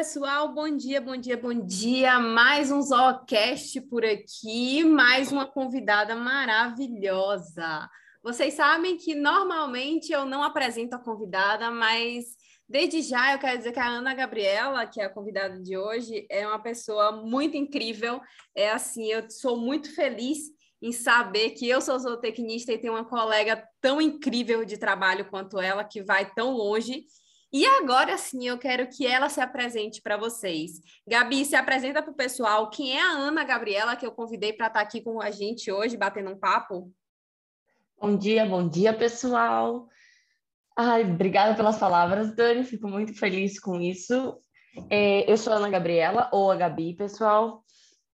Pessoal, bom dia, bom dia, bom dia. Mais um Zoocast por aqui, mais uma convidada maravilhosa. Vocês sabem que normalmente eu não apresento a convidada, mas desde já eu quero dizer que a Ana Gabriela, que é a convidada de hoje, é uma pessoa muito incrível. É assim, eu sou muito feliz em saber que eu sou zootecnista e tenho uma colega tão incrível de trabalho quanto ela, que vai tão longe e agora sim, eu quero que ela se apresente para vocês. Gabi, se apresenta para o pessoal. Quem é a Ana Gabriela, que eu convidei para estar tá aqui com a gente hoje, batendo um papo? Bom dia, bom dia, pessoal. Ai, obrigada pelas palavras, Dani. Fico muito feliz com isso. É, eu sou a Ana Gabriela, ou a Gabi, pessoal.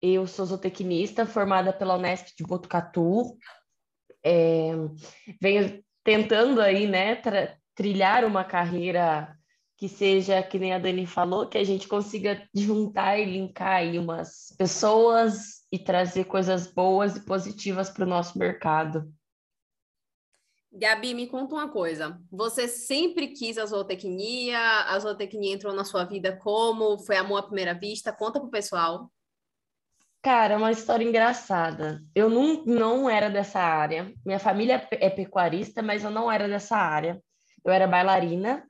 Eu sou zootecnista, formada pela Unesp de Botucatu. É, venho tentando aí, né, trilhar uma carreira que seja, que nem a Dani falou, que a gente consiga juntar e linkar aí umas pessoas e trazer coisas boas e positivas para o nosso mercado. Gabi, me conta uma coisa. Você sempre quis a zootecnia? A zootecnia entrou na sua vida como? Foi amor à primeira vista? Conta pro pessoal. Cara, é uma história engraçada. Eu não, não era dessa área. Minha família é pecuarista, mas eu não era dessa área eu era bailarina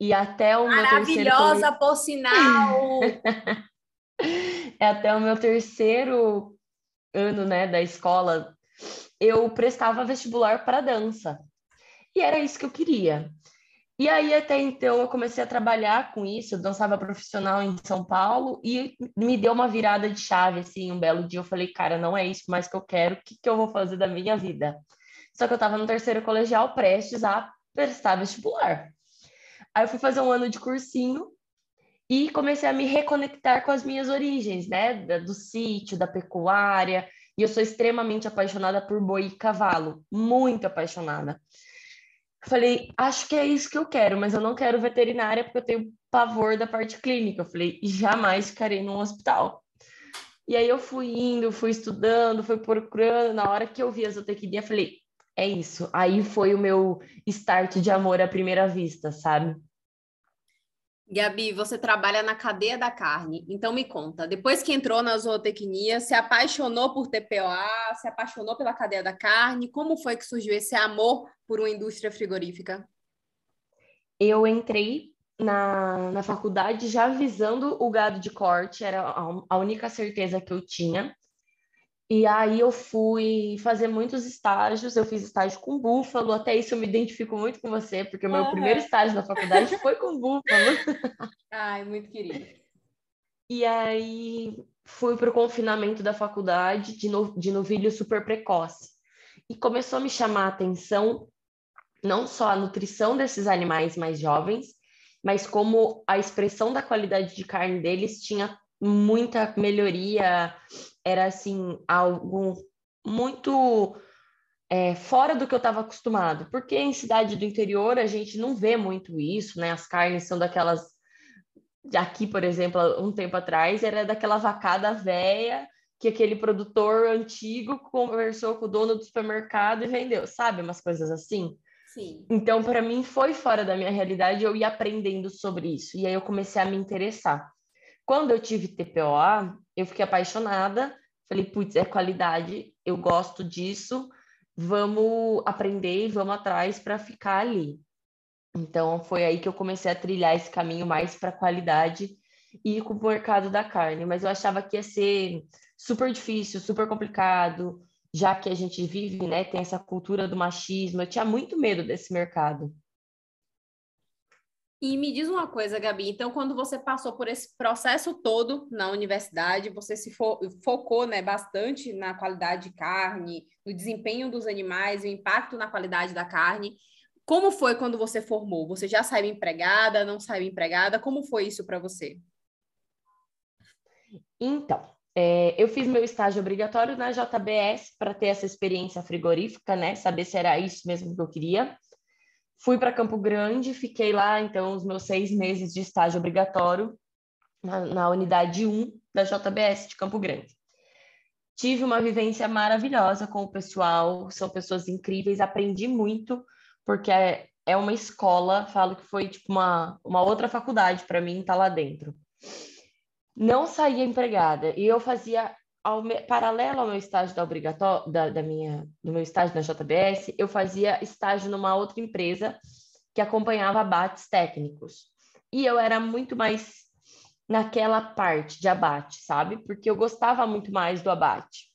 e até o meu terceiro... Maravilhosa, por sinal! é até o meu terceiro ano, né, da escola, eu prestava vestibular para dança. E era isso que eu queria. E aí, até então, eu comecei a trabalhar com isso, eu dançava profissional em São Paulo, e me deu uma virada de chave, assim, um belo dia eu falei, cara, não é isso mais que eu quero, o que, que eu vou fazer da minha vida? Só que eu estava no terceiro colegial, prestes a prestar vestibular. Aí eu fui fazer um ano de cursinho e comecei a me reconectar com as minhas origens, né? Do sítio, da pecuária. E eu sou extremamente apaixonada por boi e cavalo, muito apaixonada. Falei, acho que é isso que eu quero, mas eu não quero veterinária porque eu tenho pavor da parte clínica. Eu falei, jamais ficarei num hospital. E aí eu fui indo, fui estudando, fui procurando. Na hora que eu vi a zootecnia, falei, é isso. Aí foi o meu start de amor à primeira vista, sabe? Gabi, você trabalha na cadeia da carne, então me conta, depois que entrou na zootecnia, se apaixonou por TPOA, se apaixonou pela cadeia da carne, como foi que surgiu esse amor por uma indústria frigorífica? Eu entrei na, na faculdade já visando o gado de corte, era a, a única certeza que eu tinha. E aí eu fui fazer muitos estágios, eu fiz estágio com búfalo, até isso eu me identifico muito com você, porque o meu uhum. primeiro estágio na faculdade foi com búfalo. Ai, muito querido. E aí fui para o confinamento da faculdade de, no, de novilho super precoce. E começou a me chamar a atenção não só a nutrição desses animais mais jovens, mas como a expressão da qualidade de carne deles tinha muita melhoria, era assim, algo muito é, fora do que eu estava acostumado, porque em cidade do interior a gente não vê muito isso, né? As carnes são daquelas. Aqui, por exemplo, um tempo atrás, era daquela vacada velha que aquele produtor antigo conversou com o dono do supermercado e vendeu, sabe? Umas coisas assim. Sim. Então, para mim, foi fora da minha realidade, eu ia aprendendo sobre isso. E aí eu comecei a me interessar. Quando eu tive TPOA, eu fiquei apaixonada. Falei, putz, é qualidade, eu gosto disso, vamos aprender e vamos atrás para ficar ali. Então, foi aí que eu comecei a trilhar esse caminho mais para qualidade e com o mercado da carne. Mas eu achava que ia ser super difícil, super complicado, já que a gente vive, né, tem essa cultura do machismo. Eu tinha muito medo desse mercado. E me diz uma coisa, Gabi, então quando você passou por esse processo todo na universidade, você se fo focou né, bastante na qualidade de carne, no desempenho dos animais, o impacto na qualidade da carne. Como foi quando você formou? Você já saiu empregada, não saiu empregada? Como foi isso para você? Então, é, eu fiz meu estágio obrigatório na JBS para ter essa experiência frigorífica, né? Saber se era isso mesmo que eu queria. Fui para Campo Grande, fiquei lá, então, os meus seis meses de estágio obrigatório na, na unidade 1 da JBS de Campo Grande. Tive uma vivência maravilhosa com o pessoal, são pessoas incríveis, aprendi muito, porque é, é uma escola, falo que foi tipo uma, uma outra faculdade para mim estar tá lá dentro. Não saía empregada e eu fazia ao, paralelo ao meu estágio da obrigatória da, da minha do meu estágio na JBS, eu fazia estágio numa outra empresa que acompanhava abates técnicos. E eu era muito mais naquela parte de abate, sabe? Porque eu gostava muito mais do abate.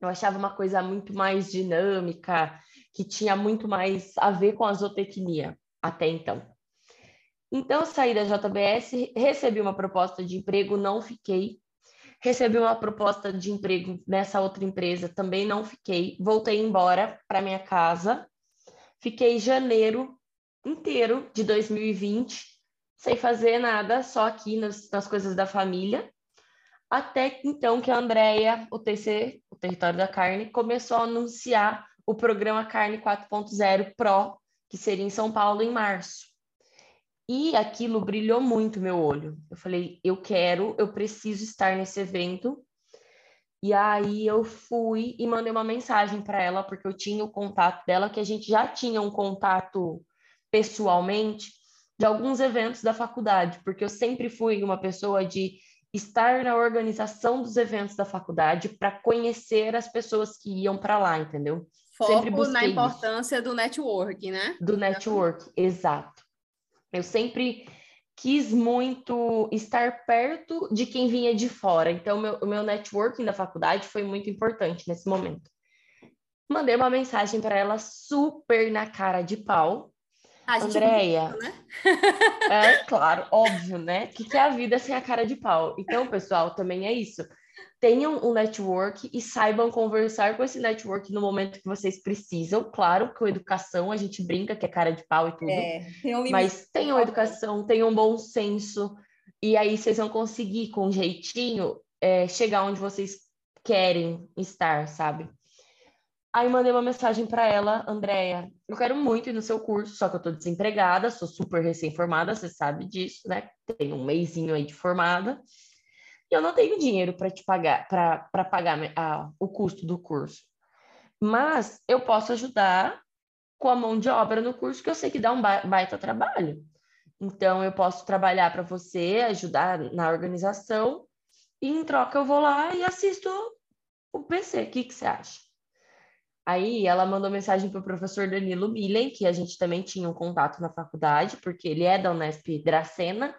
Eu achava uma coisa muito mais dinâmica, que tinha muito mais a ver com a zootecnia até então. Então, saí da JBS, recebi uma proposta de emprego, não fiquei. Recebi uma proposta de emprego nessa outra empresa, também não fiquei. Voltei embora para minha casa. Fiquei janeiro inteiro de 2020 sem fazer nada, só aqui nas, nas coisas da família. Até então que a Andrea, o TC, o Território da Carne, começou a anunciar o programa Carne 4.0 Pro, que seria em São Paulo em março. E aquilo brilhou muito meu olho. Eu falei, eu quero, eu preciso estar nesse evento. E aí eu fui e mandei uma mensagem para ela, porque eu tinha o contato dela, que a gente já tinha um contato pessoalmente de alguns eventos da faculdade, porque eu sempre fui uma pessoa de estar na organização dos eventos da faculdade para conhecer as pessoas que iam para lá, entendeu? Foco na importância isso. do network, né? Do network, exato. Eu sempre quis muito estar perto de quem vinha de fora. Então, meu, o meu networking da faculdade foi muito importante nesse momento. Mandei uma mensagem para ela super na cara de pau. A Andréia. Né? é, claro, óbvio, né? O que, que é a vida sem a cara de pau? Então, pessoal, também é isso tenham um network e saibam conversar com esse network no momento que vocês precisam. Claro que com educação a gente brinca que é cara de pau e tudo. É, tem um mas tenham educação, tenham bom senso, e aí vocês vão conseguir, com um jeitinho, é, chegar onde vocês querem estar, sabe? Aí mandei uma mensagem para ela, Andréia, eu quero muito ir no seu curso, só que eu tô desempregada, sou super recém-formada, você sabe disso, né? Tenho um mêsinho aí de formada eu não tenho dinheiro para te pagar, para pagar a, o custo do curso. Mas eu posso ajudar com a mão de obra no curso, que eu sei que dá um baita trabalho. Então, eu posso trabalhar para você, ajudar na organização, e em troca eu vou lá e assisto o PC. O que, que você acha? Aí ela mandou mensagem para o professor Danilo Millen, que a gente também tinha um contato na faculdade, porque ele é da Unesp Dracena,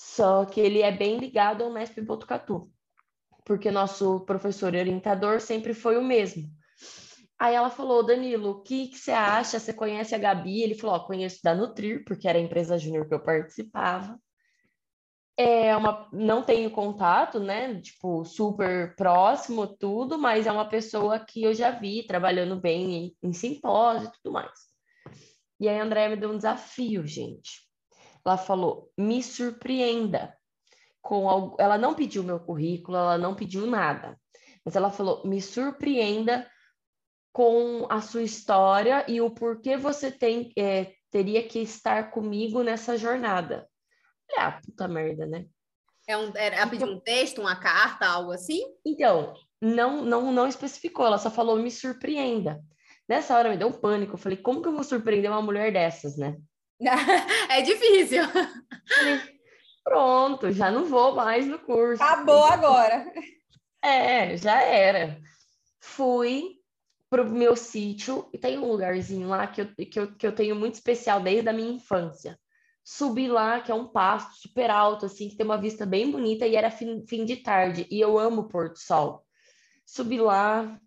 só que ele é bem ligado ao Nesp Botucatu, porque nosso professor e orientador sempre foi o mesmo. Aí ela falou, Danilo, o que, que você acha? Você conhece a Gabi? Ele falou, oh, conheço da Nutrir, porque era a empresa júnior que eu participava. É uma, não tenho contato, né? Tipo, super próximo, tudo, mas é uma pessoa que eu já vi trabalhando bem em, em simpósio e tudo mais. E aí a Andréia me deu um desafio, gente. Ela falou: me surpreenda. Com algo... Ela não pediu meu currículo, ela não pediu nada, mas ela falou: me surpreenda com a sua história e o porquê você tem, é, teria que estar comigo nessa jornada. Ah, puta merda, né? É um, era pedir um texto, uma carta, algo assim? Então, não, não, não especificou, ela só falou me surpreenda. Nessa hora me deu um pânico, eu falei, como que eu vou surpreender uma mulher dessas, né? é difícil. Pronto, já não vou mais no curso. Acabou agora. É, já era. Fui pro meu sítio e tem um lugarzinho lá que eu, que, eu, que eu tenho muito especial desde a minha infância. Subi lá, que é um pasto super alto, assim, que tem uma vista bem bonita e era fim, fim de tarde. E eu amo o pôr do sol. Subi lá,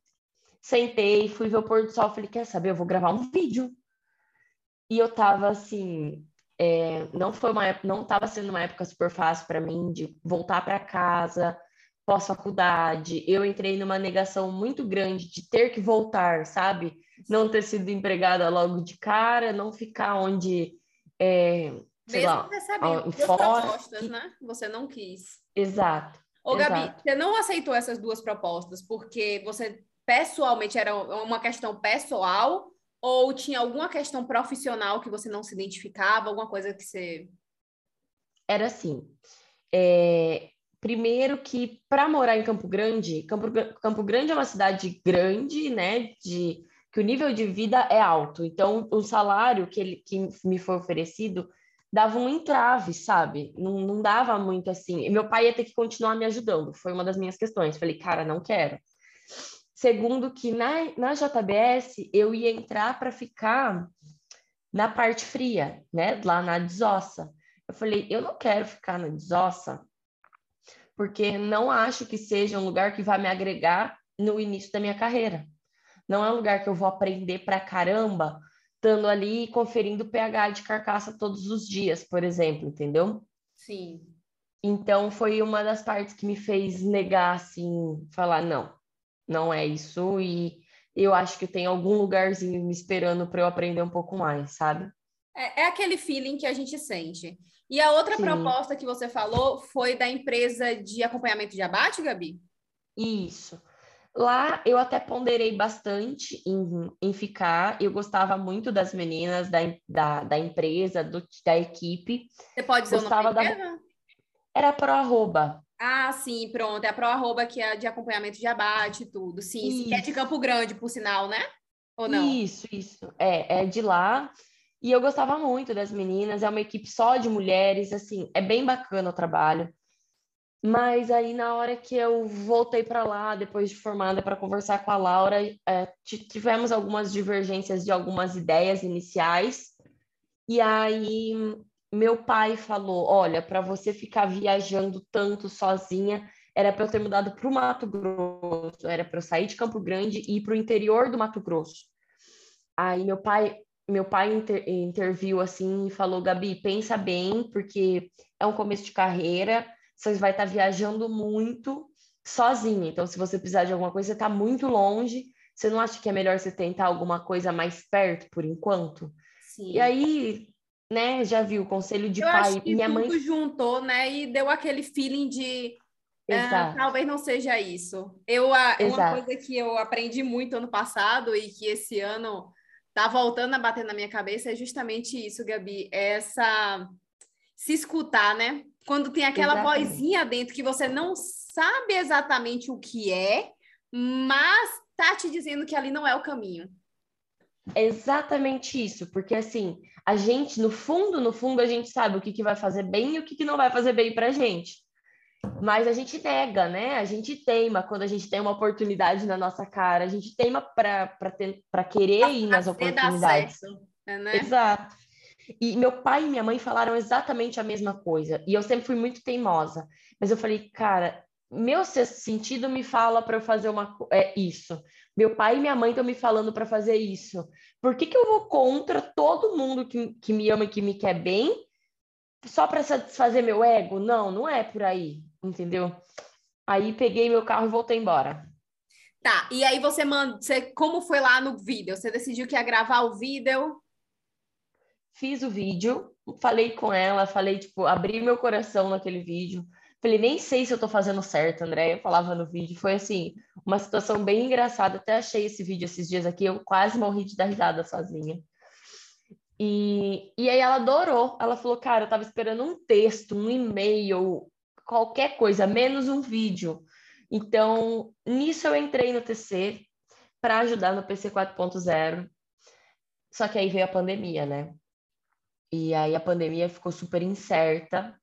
sentei, fui ver o pôr do sol. Falei, quer saber? Eu vou gravar um vídeo. E eu tava assim, é, não foi uma não estava sendo uma época super fácil para mim de voltar para casa pós-faculdade. Eu entrei numa negação muito grande de ter que voltar, sabe? Não ter sido empregada logo de cara, não ficar onde é, sei Mesmo lá, recebendo fora. propostas, né? Você não quis. Exato. Ô, exato. Gabi, você não aceitou essas duas propostas porque você pessoalmente era uma questão pessoal ou tinha alguma questão profissional que você não se identificava, alguma coisa que você. Era assim. É... Primeiro que para morar em Campo Grande, Campo, Campo Grande é uma cidade grande, né? De que o nível de vida é alto. Então, o salário que, ele, que me foi oferecido dava um entrave, sabe? Não, não dava muito assim. Meu pai ia ter que continuar me ajudando, foi uma das minhas questões. Falei, cara, não quero. Segundo, que na, na JBS eu ia entrar para ficar na parte fria, né? Lá na desossa. Eu falei, eu não quero ficar na desossa, porque não acho que seja um lugar que vai me agregar no início da minha carreira. Não é um lugar que eu vou aprender pra caramba, estando ali conferindo pH de carcaça todos os dias, por exemplo, entendeu? Sim. Então foi uma das partes que me fez negar assim, falar não, não é isso e eu acho que tem algum lugarzinho me esperando para eu aprender um pouco mais, sabe? É, é, aquele feeling que a gente sente. E a outra Sim. proposta que você falou foi da empresa de acompanhamento de abate, Gabi? Isso. Lá eu até ponderei bastante em, em ficar. Eu gostava muito das meninas da, da, da empresa, do, da equipe. Você pode dizer gostava o nome da... Era pro arroba. Ah, sim, pronto. É a Pro Arroba, que é de acompanhamento de abate e tudo. Sim, isso. que é de Campo Grande, por sinal, né? Ou não? Isso, isso. É, é de lá. E eu gostava muito das meninas. É uma equipe só de mulheres, assim, é bem bacana o trabalho. Mas aí, na hora que eu voltei para lá, depois de formada, para conversar com a Laura, é, tivemos algumas divergências de algumas ideias iniciais. E aí meu pai falou: Olha, para você ficar viajando tanto sozinha, era para eu ter mudado para o Mato Grosso, era para eu sair de Campo Grande e ir para o interior do Mato Grosso. Aí meu pai, meu pai inter, interviu assim e falou: Gabi, pensa bem, porque é um começo de carreira, você vai estar tá viajando muito sozinha. Então, se você precisar de alguma coisa, você está muito longe. Você não acha que é melhor você tentar alguma coisa mais perto por enquanto? Sim. E aí né? Já viu o conselho de eu pai. Acho que Minha tudo mãe juntou, né? E deu aquele feeling de uh, talvez não seja isso. Eu a, uma coisa que eu aprendi muito ano passado e que esse ano tá voltando a bater na minha cabeça é justamente isso, Gabi. É essa se escutar, né? Quando tem aquela Exatamente. vozinha dentro que você não sabe exatamente o que é, mas tá te dizendo que ali não é o caminho. É exatamente isso, porque assim, a gente, no fundo, no fundo, a gente sabe o que, que vai fazer bem e o que, que não vai fazer bem pra gente. Mas a gente nega, né? A gente teima quando a gente tem uma oportunidade na nossa cara, a gente teima para querer ir nas oportunidades. né? Exato. E meu pai e minha mãe falaram exatamente a mesma coisa. E eu sempre fui muito teimosa. Mas eu falei, cara, meu sentido me fala para eu fazer uma é isso. Meu pai e minha mãe estão me falando para fazer isso. Por que, que eu vou contra todo mundo que, que me ama e que me quer bem só para satisfazer meu ego? Não, não é por aí, entendeu? Aí peguei meu carro e voltei embora. Tá, e aí você manda, você, como foi lá no vídeo? Você decidiu que ia gravar o vídeo? Fiz o vídeo, falei com ela, falei, tipo, abri meu coração naquele vídeo Falei, nem sei se eu tô fazendo certo, André. Eu falava no vídeo. Foi assim, uma situação bem engraçada. Até achei esse vídeo esses dias aqui, eu quase morri de dar risada sozinha. E, e aí ela adorou. Ela falou, cara, eu tava esperando um texto, um e-mail, qualquer coisa, menos um vídeo. Então, nisso eu entrei no TC para ajudar no PC 4.0. Só que aí veio a pandemia, né? E aí a pandemia ficou super incerta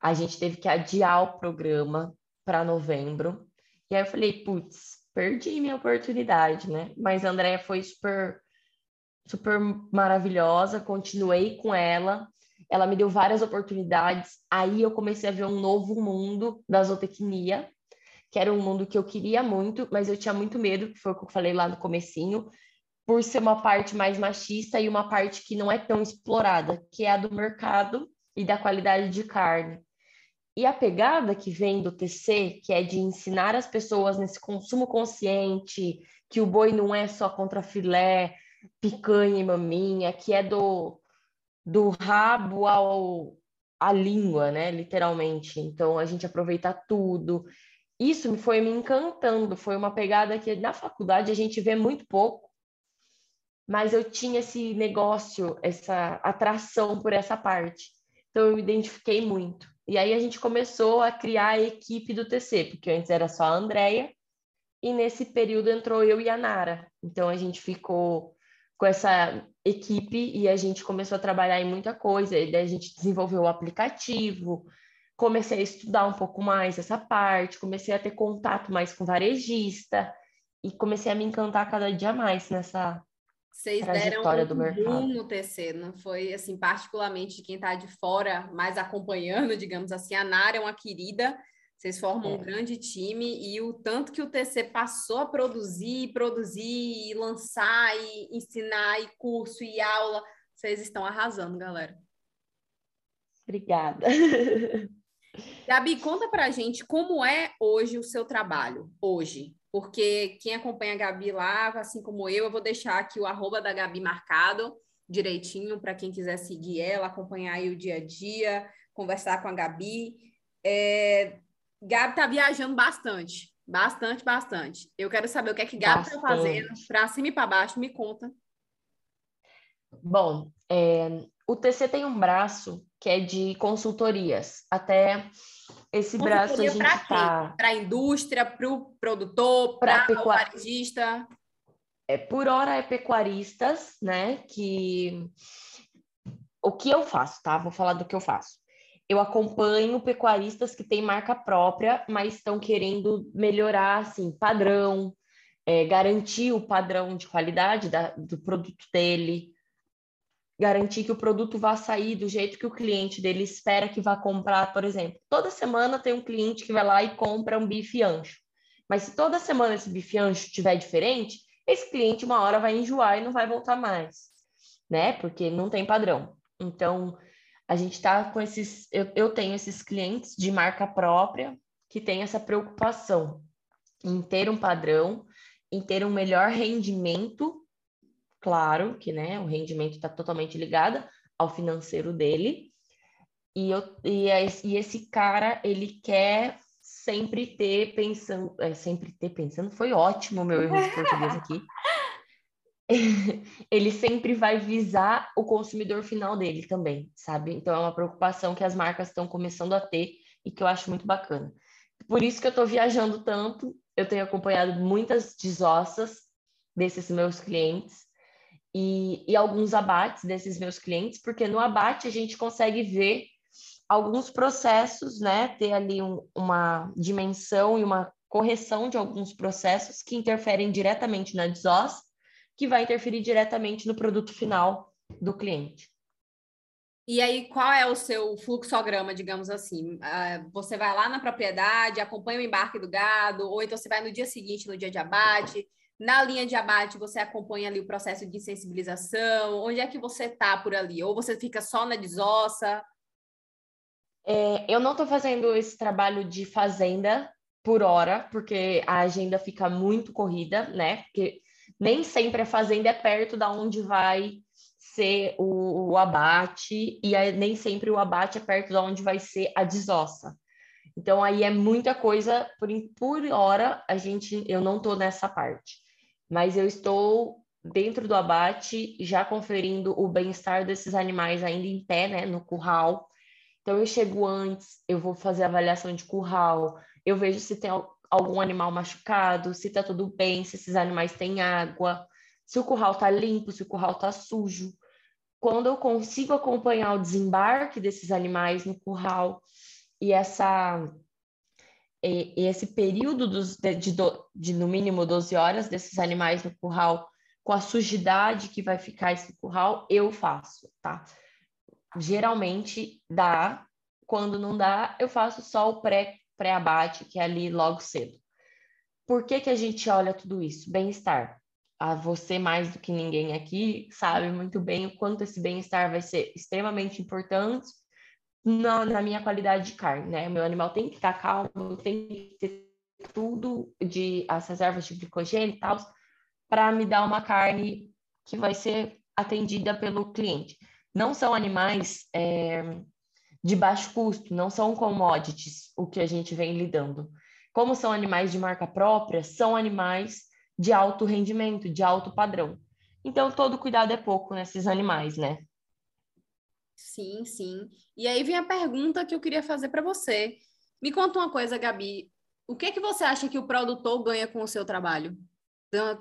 a gente teve que adiar o programa para novembro. E aí eu falei, putz, perdi minha oportunidade, né? Mas a Andrea foi super, super maravilhosa, continuei com ela. Ela me deu várias oportunidades. Aí eu comecei a ver um novo mundo da zootecnia, que era um mundo que eu queria muito, mas eu tinha muito medo, que foi o que eu falei lá no comecinho, por ser uma parte mais machista e uma parte que não é tão explorada, que é a do mercado e da qualidade de carne. E a pegada que vem do TC, que é de ensinar as pessoas nesse consumo consciente, que o boi não é só contra filé, picanha e maminha, que é do, do rabo ao a língua, né, literalmente. Então a gente aproveita tudo. Isso foi me encantando, foi uma pegada que na faculdade a gente vê muito pouco, mas eu tinha esse negócio, essa atração por essa parte. Então eu me identifiquei muito. E aí a gente começou a criar a equipe do TC, porque antes era só a Andrea e nesse período entrou eu e a Nara. Então a gente ficou com essa equipe e a gente começou a trabalhar em muita coisa. E daí a gente desenvolveu o aplicativo, comecei a estudar um pouco mais essa parte, comecei a ter contato mais com varejista e comecei a me encantar cada dia mais nessa Vocês deram um no TC, não foi assim, particularmente de quem está de fora, mais acompanhando, digamos assim, a Nara é uma querida, vocês formam É. um grande time e o tanto que o TC passou a produzir, produzir, e lançar, e ensinar, e curso, e aula, vocês estão arrasando, galera. Obrigada. Gabi, conta pra gente como é hoje o seu trabalho, hoje. Porque quem acompanha a Gabi lá, assim como eu, eu vou deixar aqui o arroba da Gabi marcado direitinho para quem quiser seguir ela, acompanhar aí o dia a dia, conversar com a Gabi. É... Gabi tá viajando bastante, bastante, bastante. Eu quero saber o que é que Gabi tá Bastante. fazendo, para cima e para baixo, me conta. Bom, é, o TC tem um braço que é de consultorias. Até esse braço a gente quê? tá Para a indústria, para o produtor, para o pecua- varejista. é, por hora é pecuaristas, né? Que o que eu faço, tá? Vou falar do que eu faço. Eu acompanho pecuaristas que têm marca própria, mas estão querendo melhorar, assim, padrão, é, garantir o padrão de qualidade da- do produto dele, garantir que o produto vá sair do jeito que o cliente dele espera que vá comprar, por exemplo. Toda semana tem um cliente que vai lá e compra um bife ancho. Mas se toda semana esse bife ancho estiver diferente, esse cliente uma hora vai enjoar e não vai voltar mais, né? Porque não tem padrão. Então, a gente está com esses. Eu, eu tenho esses clientes de marca própria que têm essa preocupação em ter um padrão, em ter um melhor rendimento. Claro que né, o rendimento está totalmente ligado ao financeiro dele. E, eu, e, é- e esse cara, ele quer sempre ter pensando, é, sempre ter pensando, foi ótimo meu erro de português aqui. Ele sempre vai visar o consumidor final dele também, sabe? Então é uma preocupação que as marcas estão começando a ter e que eu acho muito bacana. Por isso que eu estou viajando tanto, eu tenho acompanhado muitas desossas desses meus clientes e, e alguns abates desses meus clientes, porque no abate a gente consegue ver alguns processos, né? Ter ali um- uma dimensão e uma correção de alguns processos que interferem diretamente na desossa, que vai interferir diretamente no produto final do cliente. E aí, qual é o seu fluxograma, digamos assim? Ah, você vai lá na propriedade, acompanha o embarque do gado, ou então você vai no dia seguinte, no dia de abate. Na linha de abate, você acompanha ali o processo de sensibilização. Onde é que você está por ali? Ou você fica só na desossa? É, eu não estou fazendo esse trabalho de fazenda por hora, porque a agenda fica muito corrida, né? Porque nem sempre a fazenda é perto da onde vai ser o, o abate, e nem sempre o abate é perto da onde vai ser a desossa. Então aí é muita coisa, por, por hora a gente, eu não estou nessa parte, mas eu estou dentro do abate já conferindo o bem-estar desses animais ainda em pé, né, no curral. Então eu chego antes, eu vou fazer avaliação de curral, eu vejo se tem al- algum animal machucado, se tá tudo bem, se esses animais têm água, se o curral tá limpo, se o curral tá sujo. Quando eu consigo acompanhar o desembarque desses animais no curral e essa e, e esse período dos, de, de, de no mínimo 12 horas desses animais no curral com a sujidade que vai ficar esse curral, eu faço, tá? Geralmente dá, quando não dá, eu faço só o pré pré-abate, que é ali logo cedo. Por que que a gente olha tudo isso? Bem-estar. Ah, você mais do que ninguém aqui sabe muito bem o quanto esse bem-estar vai ser extremamente importante na, na minha qualidade de carne, né? Meu animal tem que estar calmo, tem que ter tudo de as reservas de glicogênio e tal, para me dar uma carne que vai ser atendida pelo cliente. Não são animais é, de baixo custo, não são commodities o que a gente vem lidando. Como são animais de marca própria, são animais de alto rendimento, de alto padrão. Então, todo cuidado é pouco nesses animais, né? Sim, sim. E aí vem a pergunta que eu queria fazer para você. Me conta uma coisa, Gabi. o que, que você acha que o produtor ganha com o seu trabalho?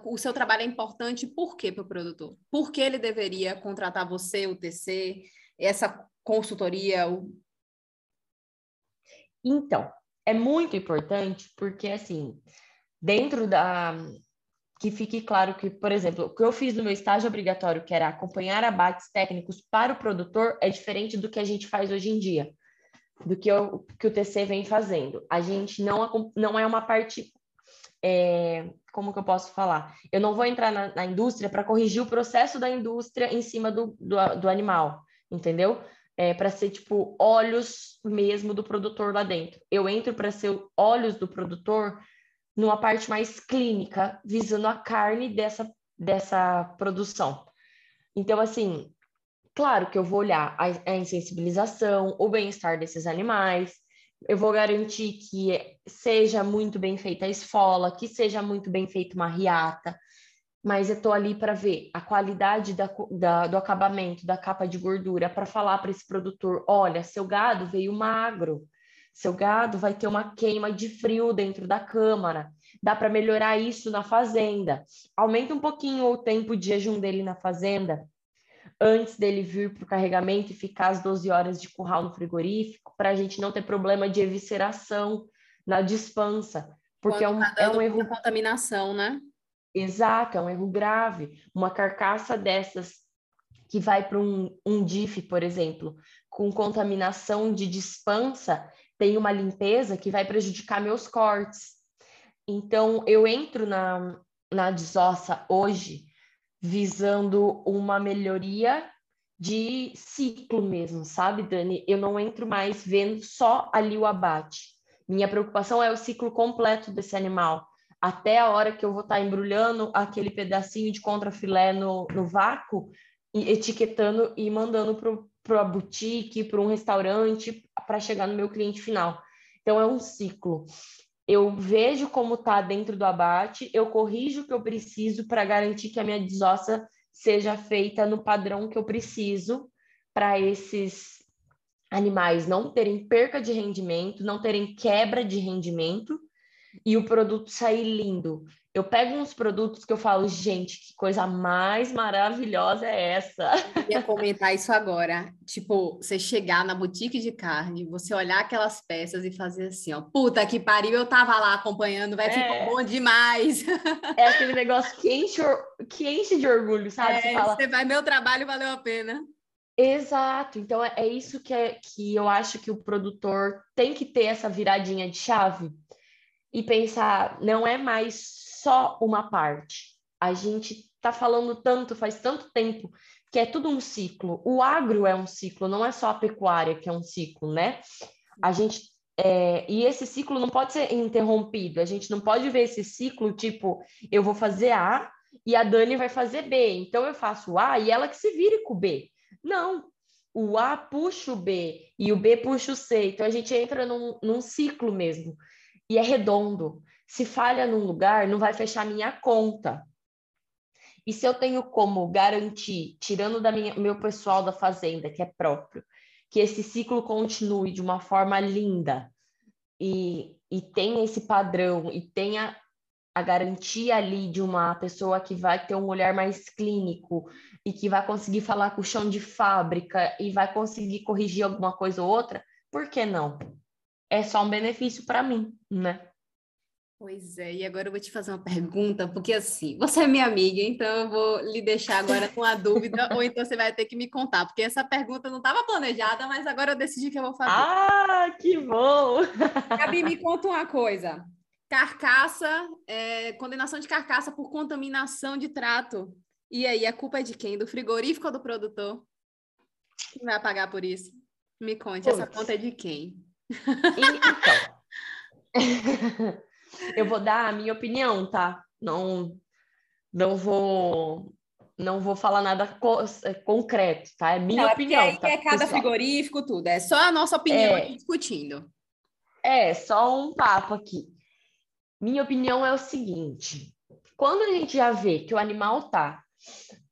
O seu trabalho é importante por quê para o produtor? Por que ele deveria contratar você, o TC, essa consultoria? O... Então, é muito importante porque, assim, dentro da. Que fique claro que, por exemplo, o que eu fiz no meu estágio obrigatório, que era acompanhar abates técnicos para o produtor, é diferente do que a gente faz hoje em dia, do que, eu, que o TC vem fazendo. A gente não, não é uma parte é, como que eu posso falar? Eu não vou entrar na, na indústria para corrigir o processo da indústria em cima do, do, do animal, entendeu? É, para ser tipo olhos mesmo do produtor lá dentro. Eu entro para ser olhos do produtor numa parte mais clínica, visando a carne dessa, dessa produção. Então, assim, claro que eu vou olhar a, a insensibilização, o bem-estar desses animais, eu vou garantir que seja muito bem feita a esfola, que seja muito bem feita uma riata, mas eu estou ali para ver a qualidade da, da, do acabamento, da capa de gordura, para falar para esse produtor: olha, seu gado veio magro, seu gado vai ter uma queima de frio dentro da câmara, dá para melhorar isso na fazenda. Aumenta um pouquinho o tempo de jejum dele na fazenda, antes dele vir para o carregamento e ficar as 12 horas de curral no frigorífico, para a gente não ter problema de evisceração na dispensa, porque é um, tá é um erro. contaminação, né? Exato, é um erro grave. Uma carcaça dessas que vai para um, um DIF, por exemplo, com contaminação de dispensa, tem uma limpeza que vai prejudicar meus cortes. Então, eu entro na, na desossa hoje visando uma melhoria de ciclo mesmo, sabe, Dani? Eu não entro mais vendo só ali o abate. Minha preocupação é o ciclo completo desse animal, até a hora que eu vou estar tá embrulhando aquele pedacinho de contrafilé no, no vácuo, e etiquetando e mandando para a boutique, para um restaurante, para chegar no meu cliente final. Então, é um ciclo eu vejo como está dentro do abate, eu corrijo o que eu preciso para garantir que a minha desossa seja feita no padrão que eu preciso para esses animais não terem perca de rendimento, não terem quebra de rendimento e o produto sair lindo. Eu pego uns produtos que eu falo, gente, que coisa mais maravilhosa é essa? Eu ia comentar isso agora. Tipo, você chegar na boutique de carne, você olhar aquelas peças e fazer assim, ó, puta que pariu, eu tava lá acompanhando, vai, é. ficar bom demais. É aquele negócio que enche, que enche de orgulho, sabe? É, você, fala, você vai, meu trabalho valeu a pena. Exato, então é, é isso que, é, que eu acho que o produtor tem que ter essa viradinha de chave e pensar, não é mais só uma parte. A gente está falando tanto, faz tanto tempo, que é tudo um ciclo. O agro é um ciclo, não é só a pecuária que é um ciclo, né? A gente é, e esse ciclo não pode ser interrompido. A gente não pode ver esse ciclo tipo, eu vou fazer A e a Dani vai fazer B. Então eu faço A e ela que se vire com o B. Não. O A puxa o B e o B puxa o C. Então a gente entra num, num ciclo mesmo. E é redondo. Se falha num lugar, não vai fechar minha conta. E se eu tenho como garantir, tirando da minha, meu pessoal da fazenda, que é próprio, que esse ciclo continue de uma forma linda e, e tenha esse padrão e tenha a garantia ali de uma pessoa que vai ter um olhar mais clínico e que vai conseguir falar com o chão de fábrica e vai conseguir corrigir alguma coisa ou outra, por que não? É só um benefício para mim, né? Pois é, e agora eu vou te fazer uma pergunta, porque assim, você é minha amiga, então eu vou lhe deixar agora com a dúvida, ou então você vai ter que me contar, porque essa pergunta não estava planejada, mas agora eu decidi que eu vou fazer. Ah, que bom! Gabi, me conta uma coisa. Carcaça, é, condenação de carcaça por contaminação de trato. E aí, a culpa é de quem? Do frigorífico ou do produtor? Quem vai pagar por isso? Me conte, essa conta é de quem? Então. Eu vou dar a minha opinião, tá? Não, não vou, não vou falar nada co é, concreto, tá? É minha não, opinião. É, tá, é cada pessoal? frigorífico, tudo. É só a nossa opinião é, aqui discutindo. É, só um papo aqui. Minha opinião é o seguinte: quando a gente já vê que o animal tá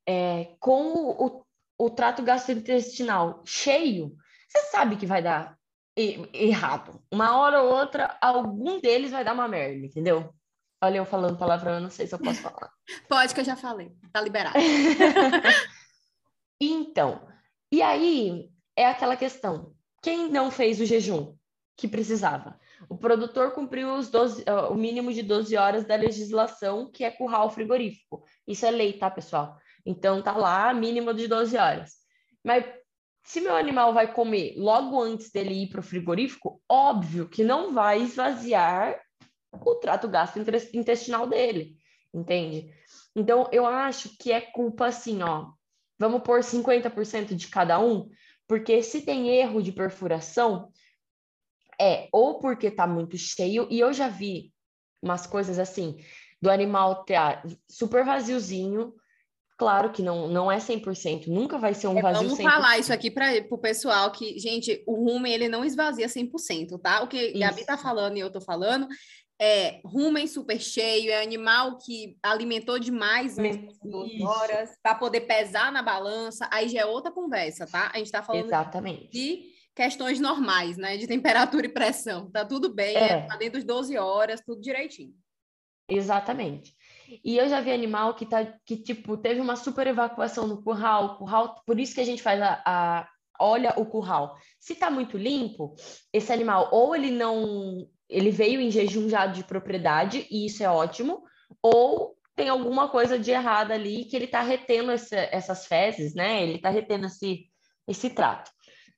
é, com o, o trato gastrointestinal cheio, você sabe que vai dar errado. Uma hora ou outra, algum deles vai dar uma merda, entendeu? Olha, eu falando palavrão, eu não sei se eu posso falar. Pode, que eu já falei. Tá liberado. então, e aí é aquela questão. Quem não fez o jejum que precisava? O produtor cumpriu os 12, o mínimo de 12 horas da legislação, que é curral frigorífico. Isso é lei, tá, pessoal? Então tá lá, mínimo de 12 horas. Mas se meu animal vai comer logo antes dele ir para o frigorífico, óbvio que não vai esvaziar o trato gastrointestinal dele, entende? Então, eu acho que é culpa assim, ó. Vamos pôr 50% de cada um, porque se tem erro de perfuração, é ou porque tá muito cheio, e eu já vi umas coisas assim, do animal ter super vaziozinho, Claro que não, não é 100%, nunca vai ser um é, vazio Vamos 100%. falar isso aqui para o pessoal que, gente, o rumen ele não esvazia 100%, tá? O que isso. Gabi tá falando e eu tô falando é rumen super cheio, é animal que alimentou demais horas para poder pesar na balança, aí já é outra conversa, tá? A gente tá falando Exatamente. de questões normais, né? De temperatura e pressão. Tá tudo bem, é tá dentro dos 12 horas, tudo direitinho. Exatamente. E eu já vi animal que tá que tipo teve uma super evacuação no curral, curral, por isso que a gente faz a, a olha o curral. Se tá muito limpo, esse animal ou ele não ele veio em jejum já de propriedade e isso é ótimo, ou tem alguma coisa de errado ali que ele tá retendo essa, essas fezes, né? Ele tá retendo esse esse trato.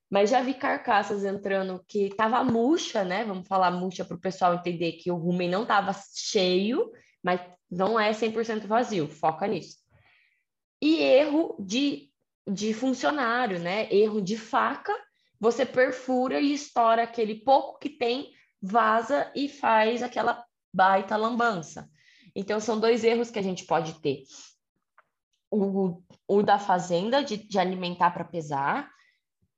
Mas já vi carcaças entrando que tava murcha, né? Vamos falar murcha para o pessoal entender que o rumen não tava cheio, mas não é 100% vazio, foca nisso. E erro de, de funcionário, né? Erro de faca, você perfura e estoura aquele pouco que tem, vaza e faz aquela baita lambança. Então, são dois erros que a gente pode ter. O, o da fazenda, de, de alimentar para pesar,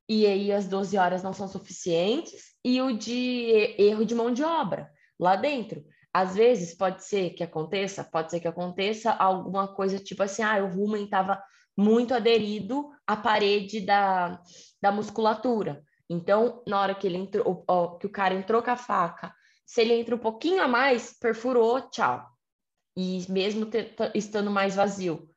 e aí as 12 horas não são suficientes, e o de erro de mão de obra lá dentro. Às vezes pode ser que aconteça, pode ser que aconteça alguma coisa tipo assim, ah, o rumen estava muito aderido à parede da, da musculatura. Então, na hora que ele entrou, ó, que o cara entrou com a faca, se ele entra um pouquinho a mais, perfurou, tchau. E mesmo ter, estando mais vazio.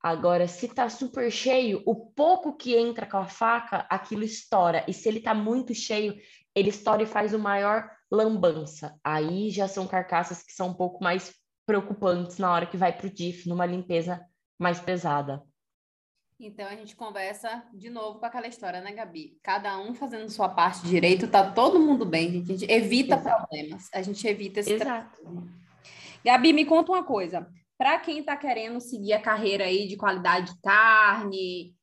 Agora, se tá super cheio, o pouco que entra com a faca, aquilo estoura. E se ele tá muito cheio, ele estoura e faz o maior lambança. Aí já são carcaças que são um pouco mais preocupantes na hora que vai para o DIF, numa limpeza mais pesada. Então a gente conversa de novo com aquela história, né, Gabi? Cada um fazendo sua parte direito, tá todo mundo bem, gente. A gente evita Exato. problemas, a gente evita esse Exato. Gabi, me conta uma coisa. Para quem está querendo seguir a carreira aí de qualidade de carne,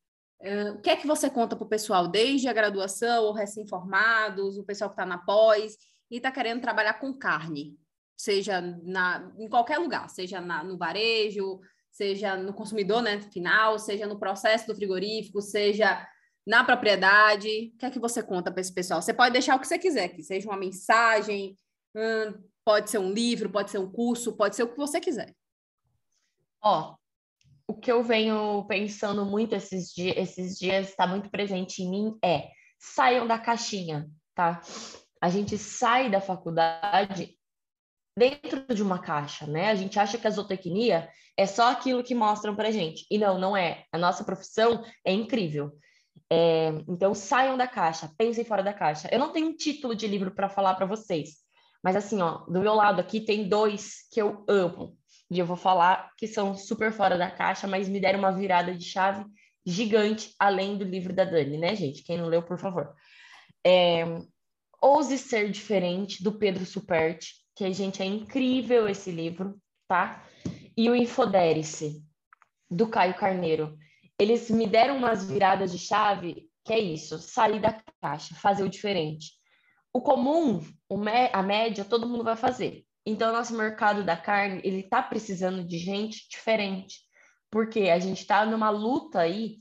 uh, o que é que você conta para o pessoal, desde a graduação ou recém-formados, o pessoal que está na pós? E está querendo trabalhar com carne, seja na, em qualquer lugar, seja na, no varejo, seja no consumidor né, final, seja no processo do frigorífico, seja na propriedade. O que é que você conta para esse pessoal? Você pode deixar o que você quiser, que seja uma mensagem, hum, pode ser um livro, pode ser um curso, pode ser o que você quiser. Ó, o que eu venho pensando muito esses dias, esses dias está muito presente em mim é saiam da caixinha, tá? A gente sai da faculdade dentro de uma caixa, né? A gente acha que a zootecnia é só aquilo que mostram para gente. E não, não é. A nossa profissão é incrível. É, então, saiam da caixa, pensem fora da caixa. Eu não tenho um título de livro para falar para vocês, mas assim, ó, do meu lado aqui tem dois que eu amo. E eu vou falar que são super fora da caixa, mas me deram uma virada de chave gigante, além do livro da Dani, né, gente? Quem não leu, por favor. É, Ouse Ser Diferente, do Pedro Superti, que, gente, é incrível esse livro, tá? E o Infodere-se, do Caio Carneiro. Eles me deram umas viradas de chave, que é isso, sair da caixa, fazer o diferente. O comum, a média, todo mundo vai fazer. Então, nosso mercado da carne, ele está precisando de gente diferente, porque a gente está numa luta aí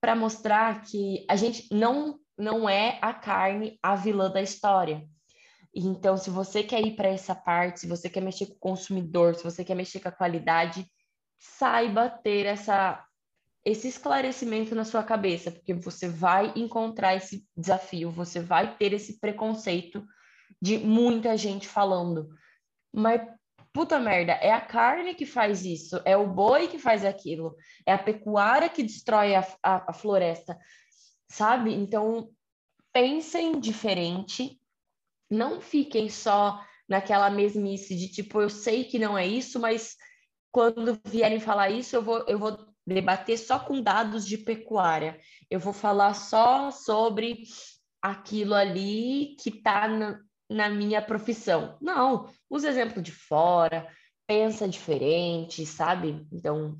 para mostrar que a gente não não é a carne a vilã da história. Então, se você quer ir para essa parte, se você quer mexer com o consumidor, se você quer mexer com a qualidade, saiba ter essa esse esclarecimento na sua cabeça, porque você vai encontrar esse desafio, você vai ter esse preconceito de muita gente falando. Mas puta merda, é a carne que faz isso, é o boi que faz aquilo, é a pecuária que destrói a, a, a floresta, sabe? Então, pensem diferente, não fiquem só naquela mesmice de tipo, eu sei que não é isso, mas quando vierem falar isso, eu vou, eu vou debater só com dados de pecuária, eu vou falar só sobre aquilo ali que está na minha profissão. Não, usa exemplo de fora, pensa diferente, sabe? Então,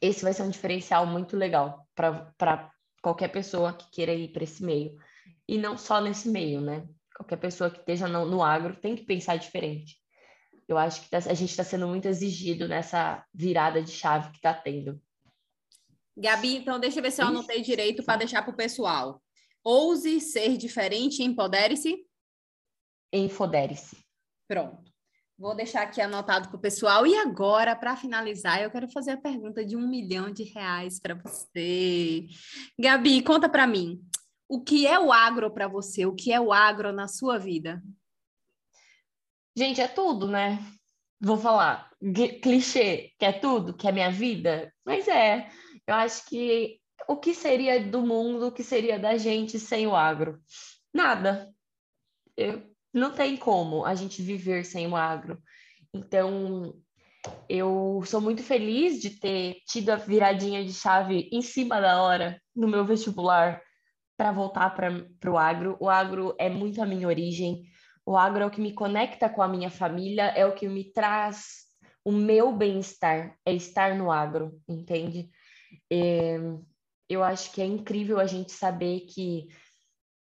esse vai ser um diferencial muito legal para qualquer pessoa que queira ir para esse meio. E não só nesse meio, né? Qualquer pessoa que esteja no, no agro tem que pensar diferente. Eu acho que tá, a gente está sendo muito exigido nessa virada de chave que está tendo. Gabi, então deixa eu ver se eu anotei direito para deixar para o pessoal. Ouse ser diferente e empodere-se. Enfodere-se. Pronto. Vou deixar aqui anotado para o pessoal. E agora, para finalizar, eu quero fazer a pergunta de um milhão de reais para você. Gabi, conta para mim. O que é o agro para você? O que é o agro na sua vida? Gente, é tudo, né? Vou falar clichê, que é tudo, que é minha vida, mas é. Eu acho que o que seria do mundo, o que seria da gente sem o agro? Nada. Eu, não tem como a gente viver sem o agro. Então, eu sou muito feliz de ter tido a viradinha de chave em cima da hora no meu vestibular para voltar para o agro. O agro é muito a minha origem. O agro é o que me conecta com a minha família, é o que me traz o meu bem-estar, é estar no agro, entende? É, eu acho que é incrível a gente saber que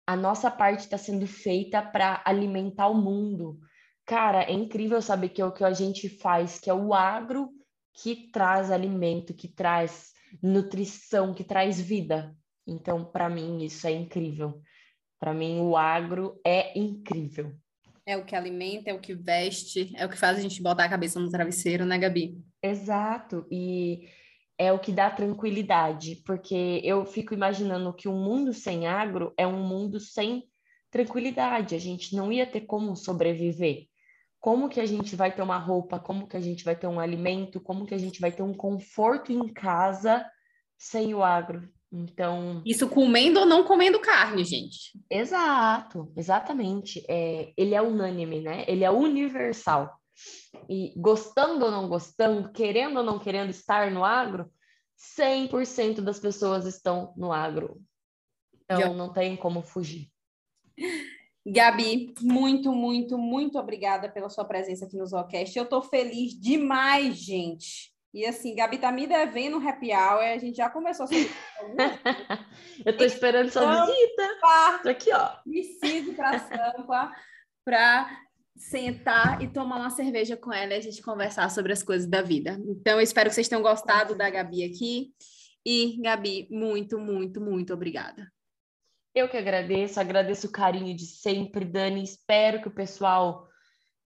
a nossa parte está sendo feita para alimentar o mundo. Cara, é incrível saber que é o que a gente faz, que é o agro que traz alimento, que traz nutrição, que traz vida. Então, para mim, isso é incrível. Para mim, o agro é incrível. É o que alimenta, é o que veste, é o que faz a gente botar a cabeça no travesseiro, né, Gabi? Exato. E é o que dá tranquilidade, porque eu fico imaginando que um mundo sem agro é um mundo sem tranquilidade, a gente não ia ter como sobreviver. Como que a gente vai ter uma roupa, como que a gente vai ter um alimento, como que a gente vai ter um conforto em casa sem o agro? Então. Isso comendo ou não comendo carne, gente. Exato, exatamente. É, ele é unânime, né? Ele é universal. E gostando ou não gostando, querendo ou não querendo estar no agro, 100% das pessoas estão no agro. Então não tem como fugir. Gabi, muito, muito, muito obrigada pela sua presença aqui no Zocast. Eu estou feliz demais, gente. E assim, Gabi tá me devendo um happy hour, a gente já começou a Eu estou esperando sua visita. Tô aqui, ó. Preciso para Sampa para sentar e tomar uma cerveja com ela e a gente conversar sobre as coisas da vida. Então, eu espero que vocês tenham gostado da Gabi aqui. E, Gabi, muito, muito, muito obrigada. Eu que agradeço, agradeço o carinho de sempre, Dani. Espero que o pessoal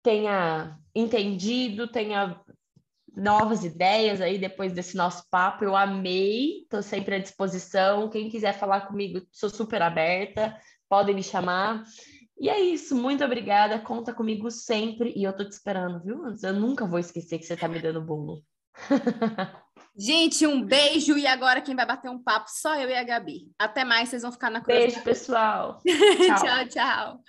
tenha entendido, tenha novas ideias aí depois desse nosso papo. Eu amei, estou sempre à disposição. Quem quiser falar comigo, sou super aberta, podem me chamar. E é isso, muito obrigada. Conta comigo sempre e eu tô te esperando, viu? Eu nunca vou esquecer que você tá me dando bolo. Gente, um beijo e agora quem vai bater um papo só eu e a Gabi. Até mais, vocês vão ficar na Beijo, pessoal. tchau, tchau. tchau.